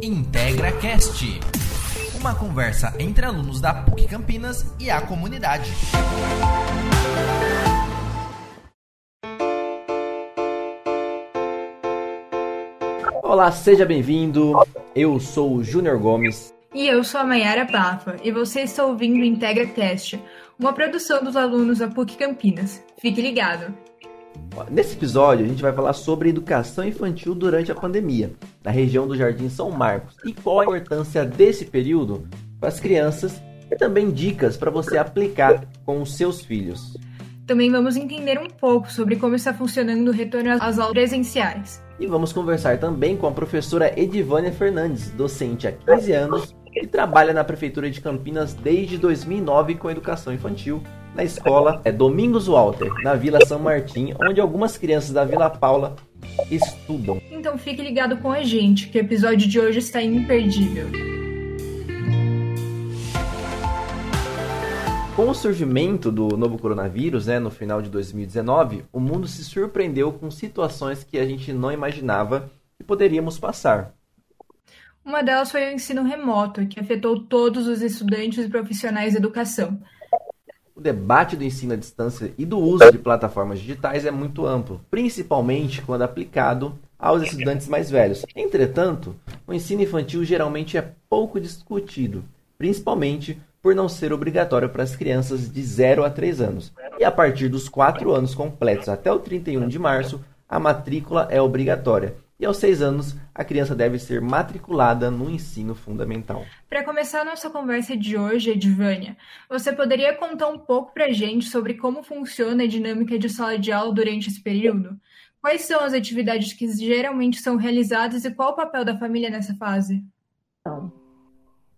Integra Cast. Uma conversa entre alunos da PUC Campinas e a comunidade. Olá, seja bem-vindo. Eu sou o Júnior Gomes. E eu sou a Mayara Bafa, e você está ouvindo o Integra Cast, uma produção dos alunos da PUC Campinas. Fique ligado! Nesse episódio, a gente vai falar sobre educação infantil durante a pandemia, na região do Jardim São Marcos, e qual a importância desse período para as crianças e também dicas para você aplicar com os seus filhos. Também vamos entender um pouco sobre como está funcionando o retorno às aulas presenciais. E vamos conversar também com a professora Edivânia Fernandes, docente há 15 anos e trabalha na Prefeitura de Campinas desde 2009 com educação infantil na escola é Domingos Walter, na Vila São Martim, onde algumas crianças da Vila Paula estudam. Então fique ligado com a gente, que o episódio de hoje está imperdível. Com o surgimento do novo coronavírus, né, no final de 2019, o mundo se surpreendeu com situações que a gente não imaginava que poderíamos passar. Uma delas foi o ensino remoto, que afetou todos os estudantes e profissionais de educação. O debate do ensino à distância e do uso de plataformas digitais é muito amplo, principalmente quando aplicado aos estudantes mais velhos. Entretanto, o ensino infantil geralmente é pouco discutido, principalmente por não ser obrigatório para as crianças de 0 a 3 anos. E a partir dos 4 anos completos até o 31 de março, a matrícula é obrigatória e aos seis anos a criança deve ser matriculada no ensino fundamental. Para começar a nossa conversa de hoje, Edvânia, você poderia contar um pouco para a gente sobre como funciona a dinâmica de sala de aula durante esse período? Quais são as atividades que geralmente são realizadas e qual o papel da família nessa fase? Então,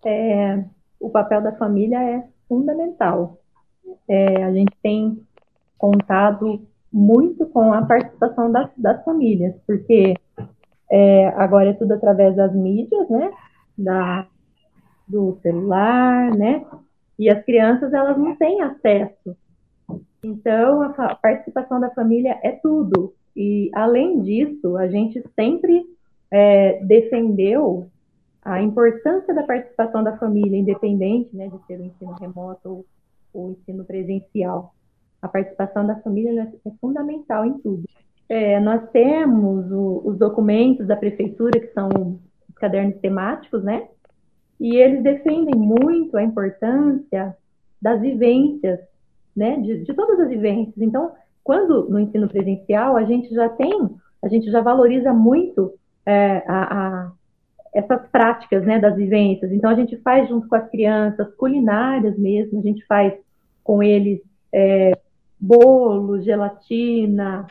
é, o papel da família é fundamental. É, a gente tem contado muito com a participação das, das famílias, porque é, agora é tudo através das mídias, né? Da, do celular, né? E as crianças, elas não têm acesso. Então, a, participação da família é tudo. E, além disso, a gente sempre é, defendeu a importância da participação da família, independente né, de ser o ensino remoto ou o ensino presencial. A participação da família é fundamental em tudo. É, nós temos o, os documentos da prefeitura, que são os cadernos temáticos, né? E eles defendem muito a importância das vivências, né? De, de todas as vivências. Então, quando no ensino presencial, a gente já tem, a gente já valoriza muito é, a, a, essas práticas, né? Das vivências. Então, a gente faz junto com as crianças, culinárias mesmo, a gente faz com eles é, bolo, gelatina,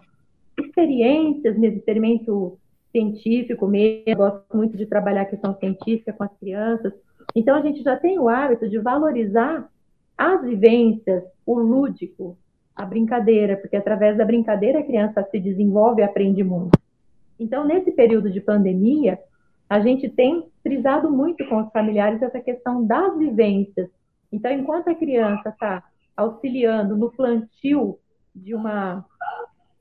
experiências nesse experimento científico mesmo, eu gosto muito de trabalhar a questão científica com as crianças. Então, a gente já tem o hábito de valorizar as vivências, o lúdico, a brincadeira, porque através da brincadeira a criança se desenvolve e aprende muito. Então, nesse período de pandemia, a gente tem frisado muito com os familiares essa questão das vivências. Então, enquanto a criança está auxiliando no plantio de uma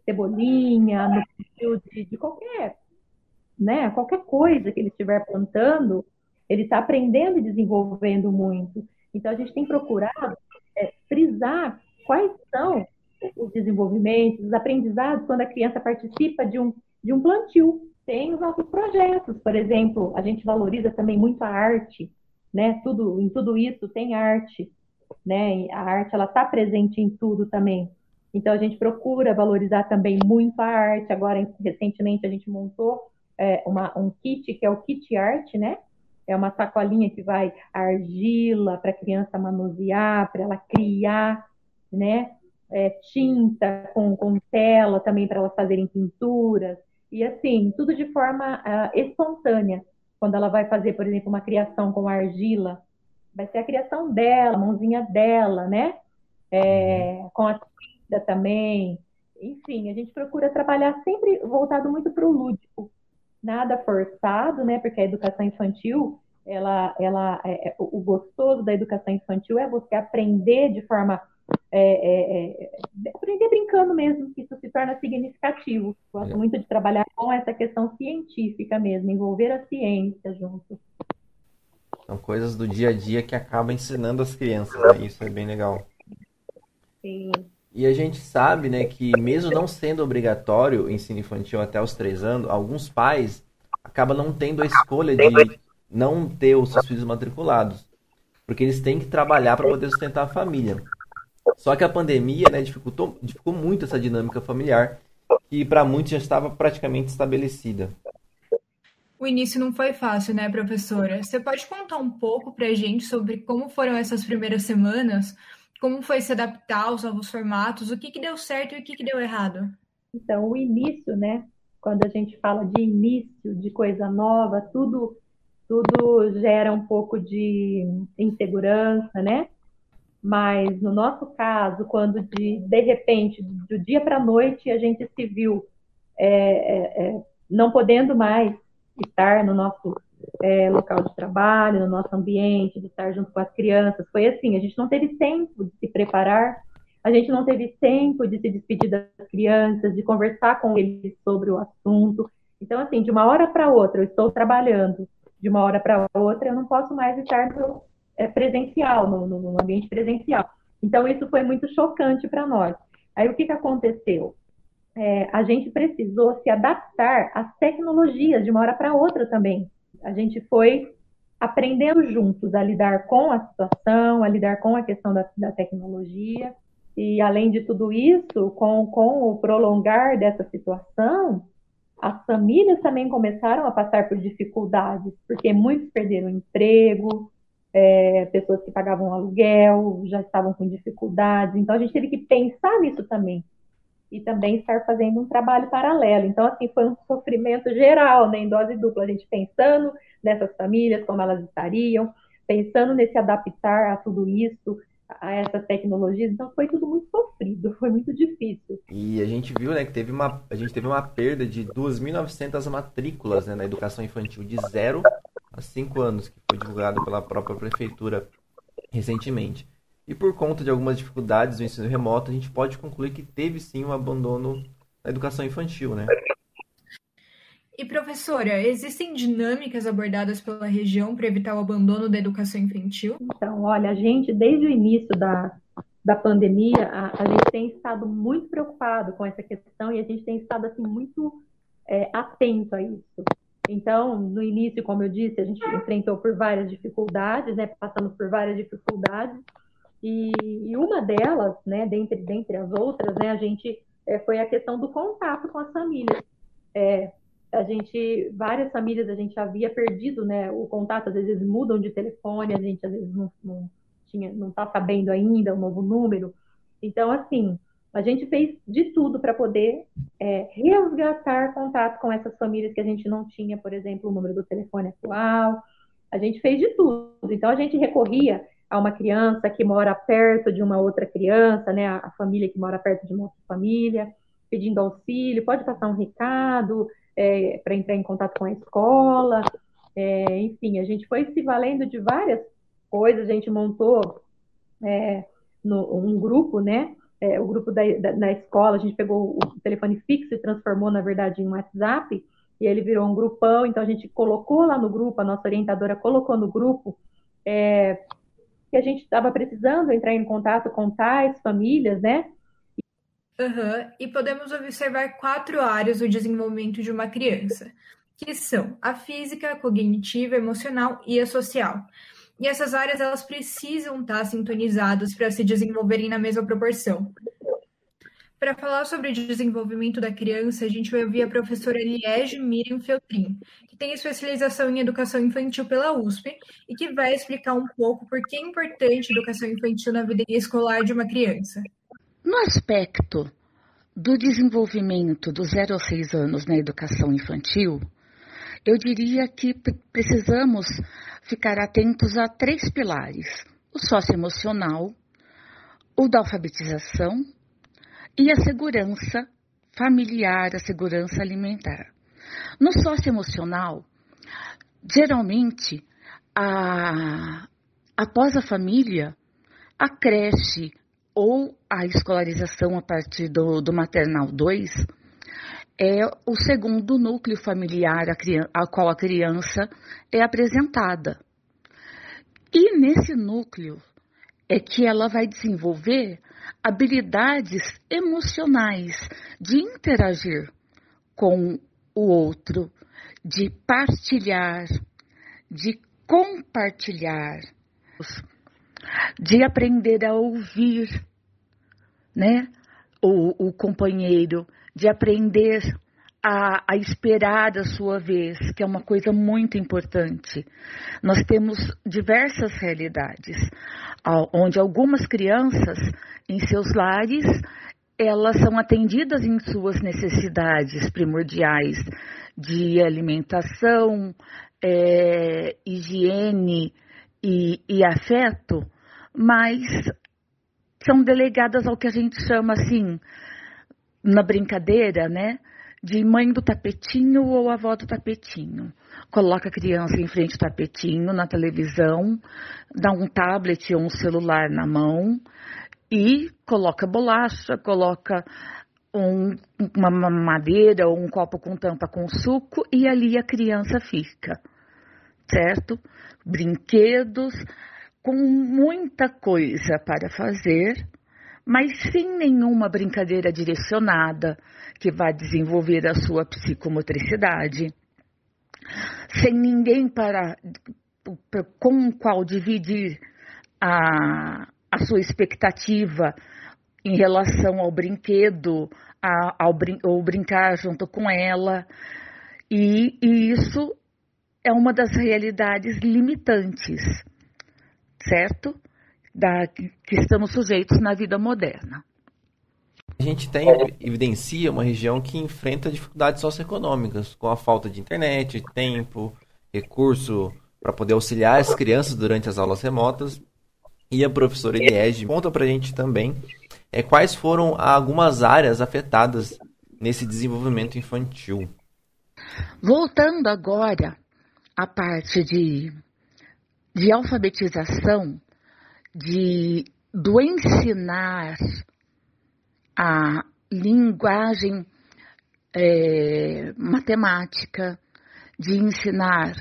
cebolinha, no plantio de, de qualquer, né, qualquer coisa que ele estiver plantando, ele está aprendendo e desenvolvendo muito. Então, a gente tem procurado é, frisar quais são os desenvolvimentos, os aprendizados quando a criança participa de um, de um plantio. Tem os nossos projetos, por exemplo, a gente valoriza também muito a arte, né? Tudo, em tudo isso tem arte, né? A arte ela está presente em tudo também. Então, a gente procura valorizar também muito a arte. Agora, recentemente, a gente montou é, uma, um kit, que é o kit arte, né? É uma sacolinha que vai argila para a criança manusear, para ela criar, né? É, tinta com, com tela também para elas fazerem pinturas. E assim, tudo de forma uh, espontânea. Quando ela vai fazer, por exemplo, uma criação com argila, vai ser a criação dela, a mãozinha dela, né? É, com a também. Enfim, a gente procura trabalhar sempre voltado muito para o lúdico, nada forçado, né? Porque a educação infantil, ela, ela, é, é o gostoso da educação infantil é você aprender de forma é, é, é, aprender brincando mesmo, que isso se torna significativo. Gosto muito de trabalhar com essa questão científica mesmo, envolver a ciência junto. São coisas do dia a dia que acabam ensinando as crianças, né? Isso é bem legal. Sim. E a gente sabe, né, que mesmo não sendo obrigatório o ensino infantil até os três anos, alguns pais acabam não tendo a escolha de não ter os seus filhos matriculados, porque eles têm que trabalhar para poder sustentar a família. Só que a pandemia, né, dificultou, dificultou muito essa dinâmica familiar, que para muitos já estava praticamente estabelecida. O início não foi fácil, né, professora? Você pode contar um pouco para a gente sobre como foram essas primeiras semanas? Como foi se adaptar aos novos formatos? O que, que deu certo e o que, que deu errado? Então, o início, né? Quando a gente fala de início, de coisa nova, tudo, tudo gera um pouco de insegurança, né? Mas no nosso caso, quando de, de repente, do dia para a noite, a gente se viu é, é, é, não podendo mais estar no nosso é, local de trabalho, no nosso ambiente, de estar junto com as crianças. Foi assim, a gente não teve tempo de se preparar, a gente não teve tempo de se despedir das crianças, de conversar com eles sobre o assunto. Então, assim, de uma hora para outra, eu estou trabalhando, de uma hora para outra, eu não posso mais estar no, é, presencial, no, no, ambiente presencial. Então, isso foi muito chocante para nós. Aí, o que, que aconteceu? é, a gente precisou se adaptar às tecnologias de uma hora para outra também. A gente foi aprendendo juntos a lidar com a situação, a lidar com a questão da, da tecnologia. E, além de tudo isso, com, com o prolongar dessa situação, as famílias também começaram a passar por dificuldades, porque muitos perderam emprego, é, pessoas que pagavam aluguel já estavam com dificuldades. Então, a gente teve que pensar nisso também e também estar fazendo um trabalho paralelo. Então, assim, foi um sofrimento geral, né, em dose dupla, a gente pensando nessas famílias, como elas estariam, pensando nesse adaptar a tudo isso, a essas tecnologias, então foi tudo muito sofrido, foi muito difícil. E a gente viu, né, que teve uma, a gente teve uma perda de 2.900 matrículas né, na educação infantil de 0 a 5 anos, que foi divulgado pela própria prefeitura recentemente. E por conta de algumas dificuldades do ensino remoto, a gente pode concluir que teve sim um abandono da educação infantil, né? E professora, existem dinâmicas abordadas pela região para evitar o abandono da educação infantil? Então, olha, a gente, desde o início da, da pandemia, a, a gente tem estado muito preocupado com essa questão e a gente tem estado assim muito é, atento a isso. Então, no início, como eu disse, a gente enfrentou por várias dificuldades, né, passamos por várias dificuldades, e, e uma delas, né, dentre, dentre as outras, né, a gente é, foi a questão do contato com as famílias. É, a gente, várias famílias, a gente havia perdido, né, o contato, às vezes mudam de telefone, a gente às vezes não, não tinha, não está sabendo ainda o novo número. Então, assim, a gente fez de tudo para poder é, resgatar contato com essas famílias que a gente não tinha, por exemplo, o número do telefone atual. A gente fez de tudo. Então, a gente recorria a uma criança que mora perto de uma outra criança, né, a família que mora perto de uma outra família, pedindo auxílio, pode passar um recado é, para entrar em contato com a escola, é, enfim, a gente foi se valendo de várias coisas, a gente montou é, no, um grupo, né, é, o grupo da, da, escola, a gente pegou o telefone fixo e transformou, na verdade, em WhatsApp, e ele virou um grupão, então a gente colocou lá no grupo, a nossa orientadora colocou no grupo é, que a gente estava precisando entrar em contato com tais famílias, né? Uhum. E podemos observar quatro áreas do desenvolvimento de uma criança, que são a física, a cognitiva, a emocional e a social. E essas áreas elas precisam estar sintonizadas para se desenvolverem na mesma proporção. Para falar sobre o desenvolvimento da criança, a gente vai ouvir a professora Liege Miriam Feltrin, que tem especialização em educação infantil pela USP e que vai explicar um pouco por que é importante a educação infantil na vida escolar de uma criança. No aspecto do desenvolvimento dos 0 aos 6 anos na educação infantil, eu diria que precisamos ficar atentos a três pilares: o socioemocional, o da alfabetização e a segurança familiar, a segurança alimentar. No socioemocional, geralmente, a, após a família, a creche ou a escolarização a partir do, do maternal 2, é o segundo núcleo familiar a qual a criança é apresentada. E nesse núcleo é que ela vai desenvolver habilidades emocionais de interagir com o outro, de partilhar, de compartilhar, de aprender a ouvir, né? O, o companheiro, de aprender a, a, esperar a sua vez, que é uma coisa muito importante. Nós temos diversas realidades, onde algumas crianças, em seus lares, elas são atendidas em suas necessidades primordiais de alimentação, é, higiene e, e afeto, mas são delegadas ao que a gente chama assim, na brincadeira, né? De mãe do tapetinho ou avó do tapetinho. Coloca a criança em frente ao tapetinho, na televisão, dá um tablet ou um celular na mão e coloca bolacha, coloca um, uma madeira ou um copo com tampa com suco e ali a criança fica, certo? Brinquedos, com muita coisa para fazer, mas sem nenhuma brincadeira direcionada que vá desenvolver a sua psicomotricidade, sem ninguém para com o qual dividir a, a sua expectativa em relação ao brinquedo, a, ao brin ou brincar junto com ela. E, e isso é uma das realidades limitantes, certo? Da, que estamos sujeitos na vida moderna. A gente tem, evidencia uma região que enfrenta dificuldades socioeconômicas, com a falta de internet, tempo, recurso para poder auxiliar as crianças durante as aulas remotas, e a professora Eliege conta para a gente também é, quais foram algumas áreas afetadas nesse desenvolvimento infantil. Voltando agora à parte de, de alfabetização, de, do ensinar a linguagem é, matemática, de ensinar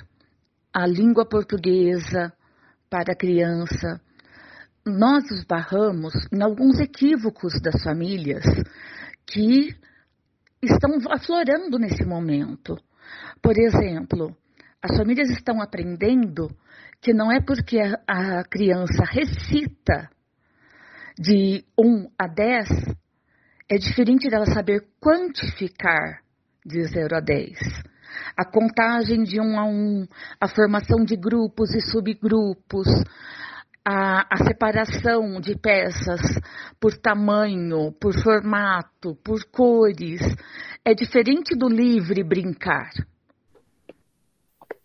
a língua portuguesa para a criança, nós esbarramos em alguns equívocos das famílias que estão aflorando nesse momento. Por exemplo, as famílias estão aprendendo que não é porque a criança recita de 1 a 10, é diferente dela saber quantificar de 0 a 10. A contagem de 1 a 1, a formação de grupos e subgrupos, a, a separação de peças por tamanho, por formato, por cores, é diferente do livre brincar.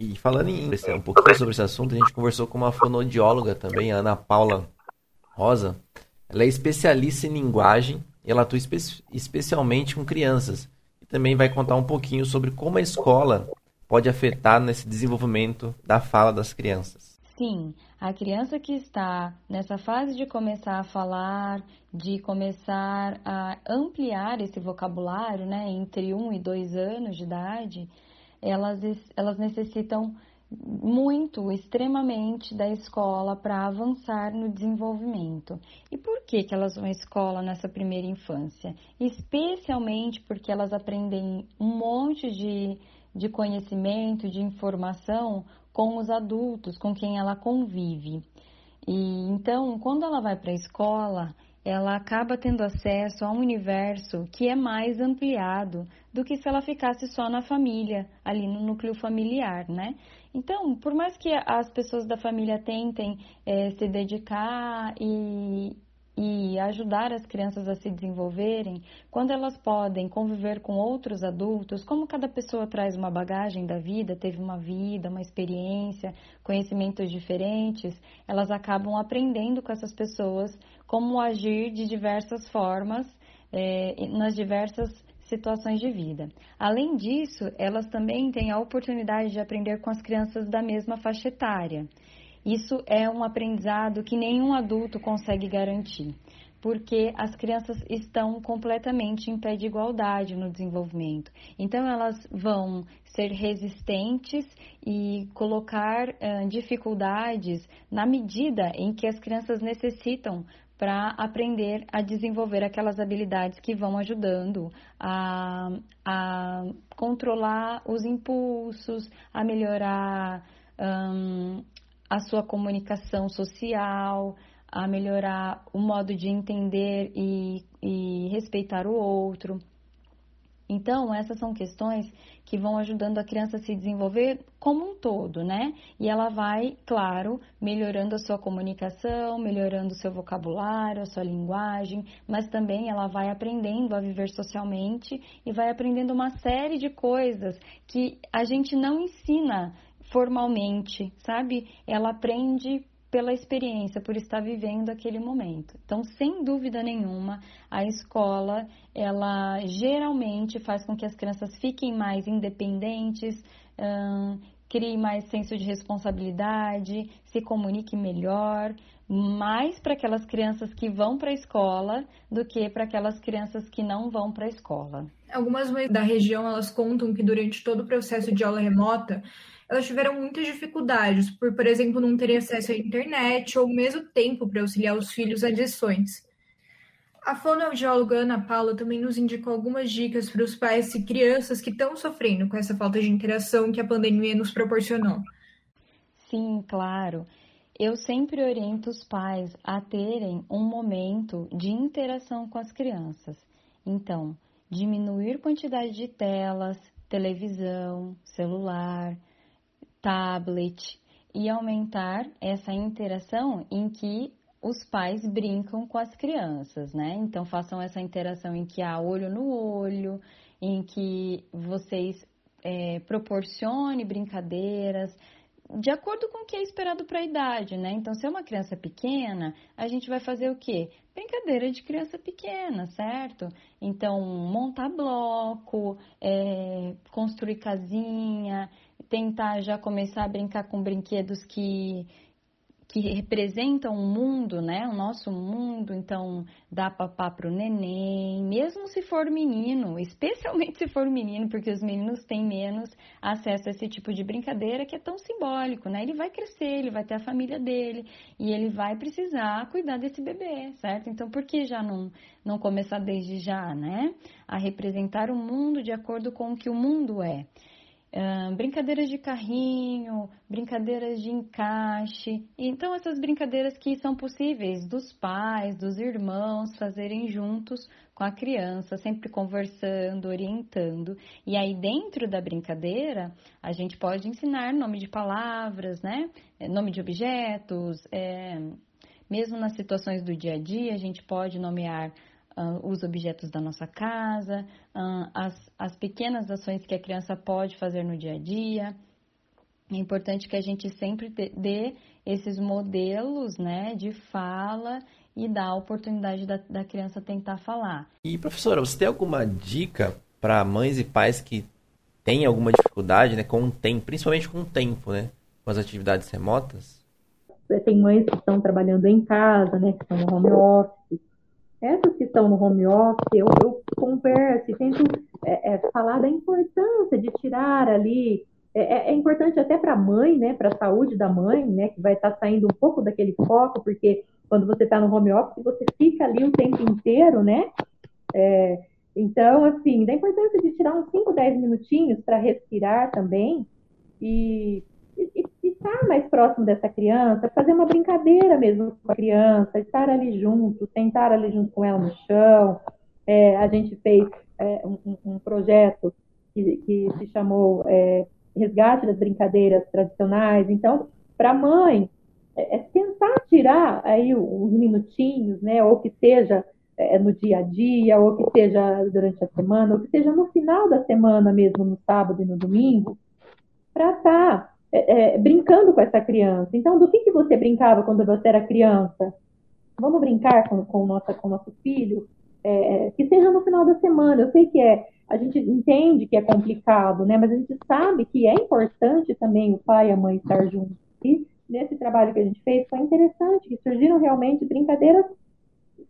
E falando em um pouquinho sobre esse assunto, a gente conversou com uma fonodióloga também, a Ana Paula Rosa. Ela é especialista em linguagem e ela atua espe especialmente com crianças. E também vai contar um pouquinho sobre como a escola pode afetar nesse desenvolvimento da fala das crianças. Sim, a criança que está nessa fase de começar a falar, de começar a ampliar esse vocabulário, né, entre um e dois anos de idade, elas, elas necessitam muito, extremamente da escola para avançar no desenvolvimento. E por que, que elas vão à escola nessa primeira infância? Especialmente porque elas aprendem um monte de, de conhecimento, de informação com os adultos com quem ela convive. E então, quando ela vai para a escola, ela acaba tendo acesso a um universo que é mais ampliado do que se ela ficasse só na família, ali no núcleo familiar, né? Então, por mais que as pessoas da família tentem é, se dedicar e, e ajudar as crianças a se desenvolverem, quando elas podem conviver com outros adultos, como cada pessoa traz uma bagagem da vida, teve uma vida, uma experiência, conhecimentos diferentes, elas acabam aprendendo com essas pessoas como agir de diversas formas é, nas diversas situações de vida. Além disso, elas também têm a oportunidade de aprender com as crianças da mesma faixa etária. Isso é um aprendizado que nenhum adulto consegue garantir. porque as crianças estão completamente em pé de igualdade no desenvolvimento. Então, elas vão ser resistentes e colocar uh, dificuldades na medida em que as crianças necessitam para aprender a desenvolver aquelas habilidades que vão ajudando a, a controlar os impulsos, a melhorar um, a sua comunicação social, a melhorar o modo de entender e, e respeitar o outro. Então, essas são questões que vão ajudando a criança a se desenvolver como um todo, né? E ela vai, claro, melhorando a sua comunicação, melhorando o seu vocabulário, a sua linguagem, mas também ela vai aprendendo a viver socialmente e vai aprendendo uma série de coisas que a gente não ensina formalmente, sabe? Ela aprende pela experiência, por estar vivendo aquele momento. Então, sem dúvida nenhuma, a escola, ela geralmente faz com que as crianças fiquem mais independentes, hum, crie mais senso de responsabilidade, se comunique melhor, mais para aquelas crianças que vão para a escola do que para aquelas crianças que não vão para a escola. Algumas mães da região, elas contam que durante todo o processo de aula remota, elas tiveram muitas dificuldades por, por exemplo, não terem acesso à internet ou mesmo tempo para auxiliar os filhos às lições. A fonoaudióloga Ana Paula também nos indicou algumas dicas para os pais e crianças que estão sofrendo com essa falta de interação que a pandemia nos proporcionou. Sim, claro. Eu sempre oriento os pais a terem um momento de interação com as crianças. Então, diminuir quantidade de telas, televisão, celular, tablet e aumentar essa interação em que os pais brincam com as crianças, né? Então façam essa interação em que há olho no olho, em que vocês é, proporcione brincadeiras, de acordo com o que é esperado para a idade, né? Então, se é uma criança pequena, a gente vai fazer o quê? Brincadeira de criança pequena, certo? Então, montar bloco, é, construir casinha, tentar já começar a brincar com brinquedos que que representam o mundo, né? O nosso mundo, então dá papá para o neném, mesmo se for menino, especialmente se for menino, porque os meninos têm menos acesso a esse tipo de brincadeira que é tão simbólico, né? Ele vai crescer, ele vai ter a família dele e ele vai precisar cuidar desse bebê, certo? Então por que já não, não começar desde já, né? A representar o mundo de acordo com o que o mundo é brincadeiras de carrinho, brincadeiras de encaixe. Então, essas brincadeiras que são possíveis dos pais, dos irmãos fazerem juntos com a criança, sempre conversando, orientando. E aí, dentro da brincadeira, a gente pode ensinar nome de palavras, né? É, nome de objetos. É... Mesmo nas situações do dia a dia, a gente pode nomear uh, os objetos da nossa casa, uh, as, as pequenas ações que a criança pode fazer no dia a dia. É importante que a gente sempre dê esses modelos né, de fala e dá a oportunidade da, da criança tentar falar. E professora, você tem alguma dica para mães e pais que têm alguma dificuldade né, com o tempo, principalmente com o tempo, né, com as atividades remotas? Tem mães que estão trabalhando em casa, né, que estão no home office, essas que estão no home office, eu, eu converso e tento é, é, falar da importância de tirar ali. É, é, é importante até para a mãe, né, para a saúde da mãe, né, que vai estar tá saindo um pouco daquele foco, porque quando você está no home office, você fica ali o tempo inteiro, né? É, então, assim, da importância de tirar uns 5, 10 minutinhos para respirar também e e, estar mais próximo dessa criança, fazer uma brincadeira mesmo com a criança, estar ali junto, sentar ali junto com ela no chão. É, a gente fez é, um, um, projeto que, que, se chamou é, Resgate das Brincadeiras Tradicionais. Então, para a mãe, é, é, tentar tirar aí uns minutinhos, né, ou que seja é, no dia a dia, ou que seja durante a semana, ou que seja no final da semana mesmo, no sábado e no domingo, para estar tá é, é, brincando com essa criança. Então, do que, que você brincava quando você era criança? Vamos brincar com, com, nossa, com nosso filho? É, que seja no final da semana. Eu sei que é, a gente entende que é complicado, né? Mas a gente sabe que é importante também o pai e a mãe estar juntos. E nesse trabalho que a gente fez foi interessante, que surgiram realmente brincadeiras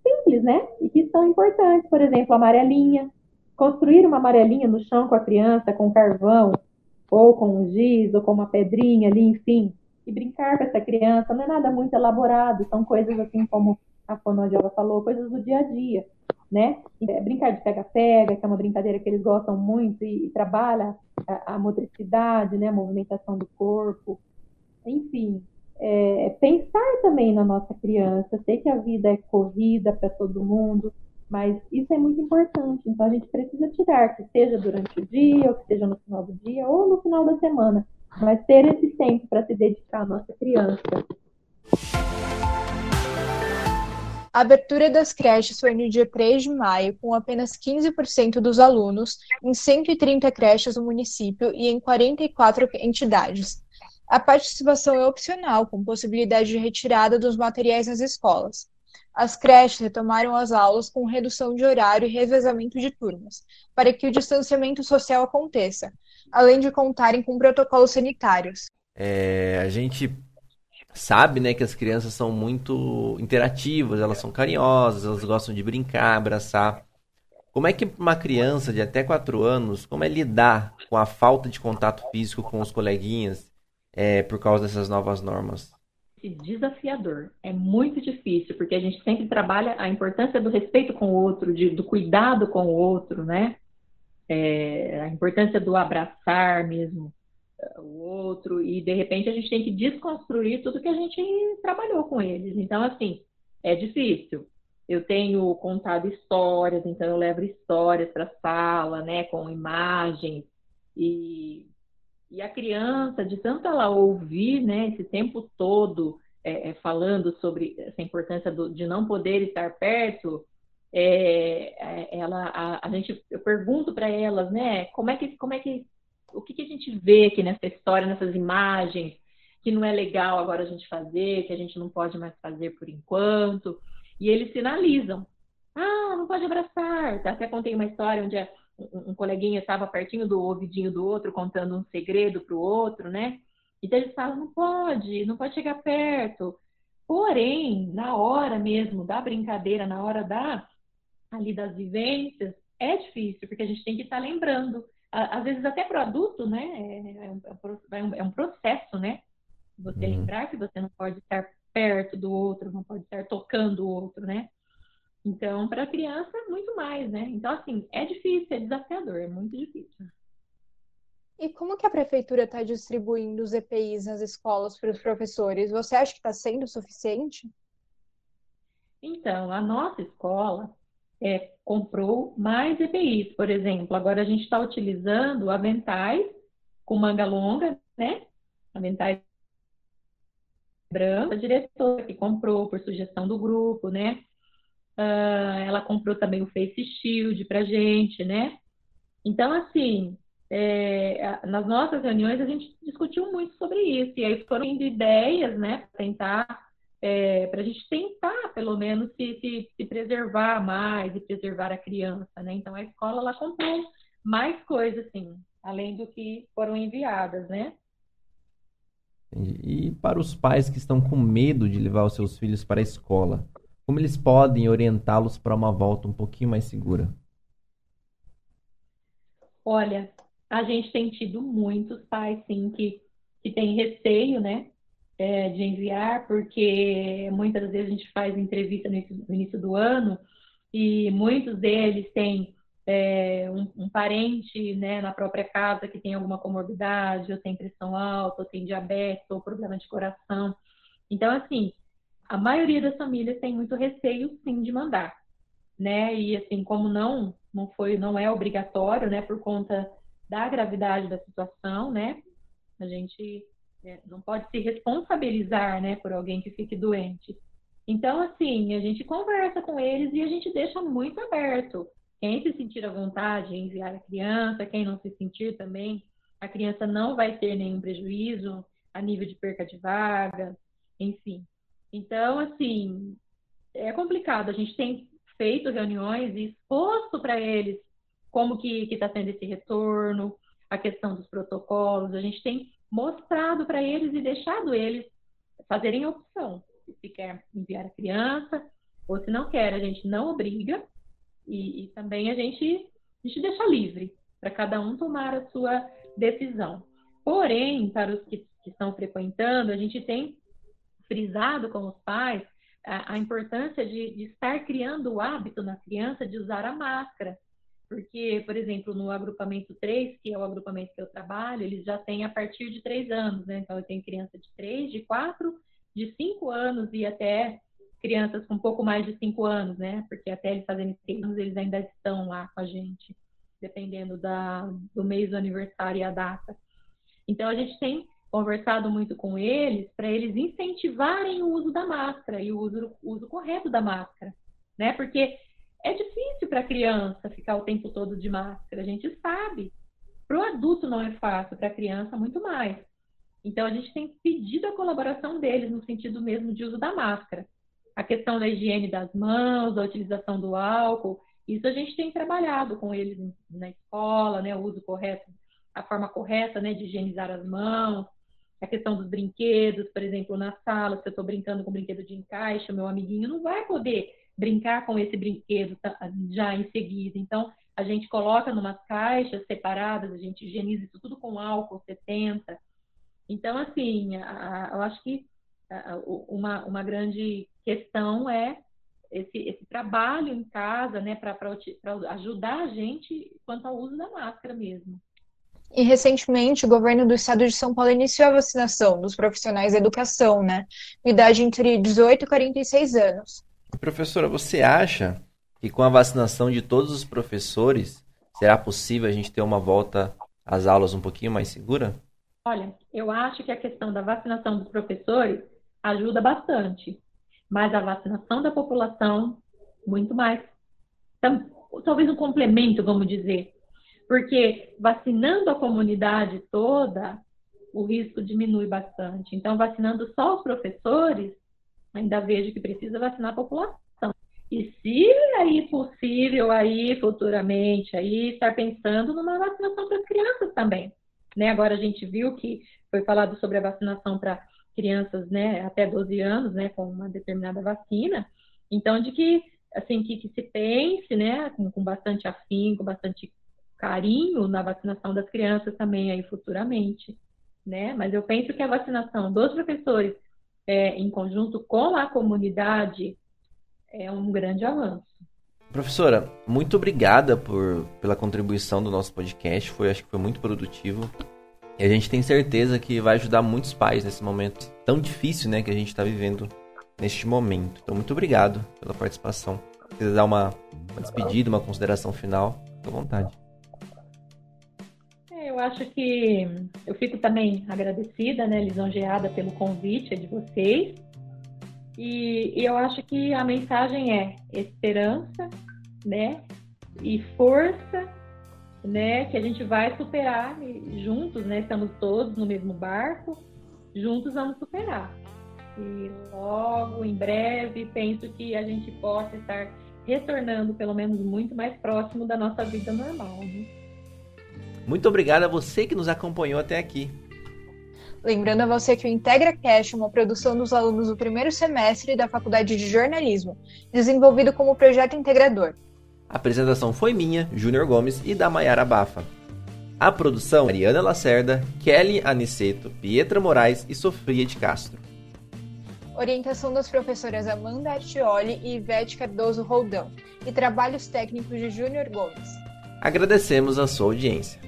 simples, né? E que são importantes. Por exemplo, a amarelinha. Construir uma amarelinha no chão com a criança, com carvão, ou com um giz, ou com uma pedrinha ali, enfim. E brincar com essa criança não é nada muito elaborado, são coisas assim como a fonoaudióloga falou, coisas do dia a dia, né? É, brincar de pega-pega, que é uma brincadeira que eles gostam muito e, e trabalha a, a, motricidade, né? A movimentação do corpo. Enfim, é, pensar também na nossa criança. Sei que a vida é corrida para todo mundo, mas isso é muito importante. Então a gente precisa tirar, que seja durante o dia, ou que seja no final do dia, ou no final da semana, mas ter esse tempo para se dedicar à nossa criança. A abertura das creches foi no dia 3 de maio, com apenas 15% dos alunos, em 130 creches no município e em 44 entidades. A participação é opcional, com possibilidade de retirada dos materiais nas escolas. As creches retomaram as aulas com redução de horário e revezamento de turmas, para que o distanciamento social aconteça, além de contarem com protocolos sanitários. É, a gente sabe né, que as crianças são muito interativas, elas são carinhosas, elas gostam de brincar, abraçar. Como é que uma criança de até 4 anos, como é lidar com a falta de contato físico com os coleguinhas é, por causa dessas novas normas? Desafiador, é muito difícil, porque a gente sempre trabalha a importância do respeito com o outro, de, do cuidado com o outro, né? É, a importância do abraçar mesmo é, o outro, e de repente a gente tem que desconstruir tudo que a gente trabalhou com eles. Então, assim, é difícil. Eu tenho contado histórias, então eu levo histórias para a sala, né, com imagens, e e a criança, de tanto ela ouvir, né, esse tempo todo é, é, falando sobre essa importância do, de não poder estar perto, é, é ela, a, a, gente, eu pergunto para elas, né, como é que, como é que, o que, que a gente vê aqui nessa história, nessas imagens, que não é legal agora a gente fazer, que a gente não pode mais fazer por enquanto, e eles sinalizam. Ah, não pode abraçar. Até contei uma história onde a, um coleguinha estava pertinho do ouvidinho do outro, contando um segredo para o outro, né? Então eles falam, não pode, não pode chegar perto. Porém, na hora mesmo da brincadeira, na hora da ali das vivências, é difícil, porque a gente tem que estar tá lembrando. Às vezes até para o adulto, né? É, é, um, é um processo, né? Você uhum. lembrar que você não pode estar perto do outro, não pode estar tocando o outro, né? Então, para a criança, muito mais, né? Então, assim, é difícil, é desafiador, é muito difícil. E como que a prefeitura está distribuindo os EPIs nas escolas para os professores? Você acha que está sendo suficiente? Então, a nossa escola é, comprou mais EPIs, por exemplo. Agora a gente está utilizando aventais com manga longa, né? Aventais branca, a diretora que comprou por sugestão do grupo, né? Uh, ela comprou também o Face Shield para gente, né? Então, assim, é, nas nossas reuniões a gente discutiu muito sobre isso. E aí foram indo ideias, né, para tentar, é, a gente tentar, pelo menos, se, se, se, preservar mais e preservar a criança, né? Então, a escola, ela comprou mais coisas, assim, além do que foram enviadas, né? E para os pais que estão com medo de levar os seus filhos para a escola, como eles podem orientá-los para uma volta um pouquinho mais segura? Olha, a gente tem tido muitos pais, sim, que, que têm receio, né, é, de enviar, porque muitas vezes a gente faz entrevista no início, no início do ano e muitos deles têm é, um, um, parente né, na própria casa que tem alguma comorbidade, ou tem pressão alta, ou tem diabetes, ou problema de coração. Então, assim, a maioria das famílias tem muito receio sim de mandar, né? E assim, como não não foi, não é obrigatório, né, por conta da gravidade da situação, né? A gente é, não pode se responsabilizar, né, por alguém que fique doente. Então, assim, a gente conversa com eles e a gente deixa muito aberto. Quem se sentir à vontade enviar a criança, quem não se sentir também, a criança não vai ter nenhum prejuízo a nível de perca de vaga, enfim. Então, assim, é complicado. A gente tem feito reuniões e exposto para eles como que está sendo esse retorno, a questão dos protocolos. A gente tem mostrado para eles e deixado eles fazerem a opção. Se quer enviar a criança, Ou se não quer, a gente não obriga e, e também a gente, a gente deixa livre para cada um tomar a sua decisão. Porém, para os que, que estão frequentando, a gente tem frisado com os pais a, a importância de, de estar criando o hábito na criança de usar a máscara. Porque, por exemplo, no agrupamento 3, que é o agrupamento que eu trabalho, eles já têm a partir de 3 anos, né? Então, eu tenho criança de 3, de 4, de 5 anos e até crianças com um pouco mais de 5 anos, né? Porque até eles fazerem 6 anos, eles ainda estão lá com a gente, dependendo da, do mês do aniversário e a data. Então, a gente tem conversado muito com eles para eles incentivarem o uso da máscara e o uso, o uso correto da máscara, né? Porque é difícil para a criança ficar o tempo todo de máscara, a gente sabe. Para o adulto não é fácil, para a criança muito mais. Então a gente tem pedido a colaboração deles no sentido mesmo de uso da máscara. A questão da higiene das mãos, da utilização do álcool, isso a gente tem trabalhado com eles na escola, né? O uso correto, a forma correta, né, de higienizar as mãos, a questão dos brinquedos, por exemplo, na sala, se eu estou brincando com brinquedo de encaixe, o meu amiguinho não vai poder brincar com esse brinquedo já em seguida. Então, a gente coloca numas caixas separadas, a gente higieniza isso tudo com álcool 70. Então, assim, a, eu acho que a, uma, uma grande questão é esse, esse trabalho em casa, né, para ajudar a gente quanto ao uso da máscara mesmo. E recentemente, o governo do estado de São Paulo iniciou a vacinação dos profissionais da educação, né? Idade entre 18 e 46 anos. Professora, você acha que com a vacinação de todos os professores será possível a gente ter uma volta às aulas um pouquinho mais segura? Olha, eu acho que a questão da vacinação dos professores ajuda bastante, mas a vacinação da população, muito mais. Então, talvez um complemento, vamos dizer, porque vacinando a comunidade toda, o risco diminui bastante. Então, vacinando só os professores, ainda vejo que precisa vacinar a população. E se aí possível, aí futuramente, aí estar pensando numa vacinação para as crianças também. Né? Agora a gente viu que foi falado sobre a vacinação para crianças né, até 12 anos, né, com uma determinada vacina. Então, de que assim que, que se pense, né, com, com bastante afinco, bastante carinho na vacinação das crianças também aí futuramente, né? Mas eu penso que a vacinação dos professores é, em conjunto com a comunidade é um grande avanço. Professora, muito obrigada por, pela contribuição do nosso podcast. Foi, acho que foi muito produtivo. E a gente tem certeza que vai ajudar muitos pais nesse momento tão difícil né, que a gente está vivendo neste momento. Então, muito obrigado pela participação. Se quiser dar uma, uma despedida, uma consideração final, fique à vontade eu acho que eu fico também agradecida, né, lisonjeada pelo convite de vocês. E, e eu acho que a mensagem é esperança, né, e força, né, que a gente vai superar juntos, né, estamos todos no mesmo barco, juntos vamos superar. E logo, em breve, penso que a gente possa estar retornando, pelo menos, muito mais próximo da nossa vida normal. Né? Muito obrigado a você que nos acompanhou até aqui. Lembrando a você que o Integra Cash é uma produção dos alunos do primeiro semestre da Faculdade de Jornalismo, desenvolvido como projeto integrador. A apresentação foi minha, Júnior Gomes, e da Maiara Bafa. A produção, Mariana Lacerda, Kelly Aniceto, Pietra Moraes e Sofia de Castro. Orientação das professoras Amanda Artioli e Ivete Cardoso Roldão. E trabalhos técnicos de Júnior Gomes. Agradecemos a sua audiência.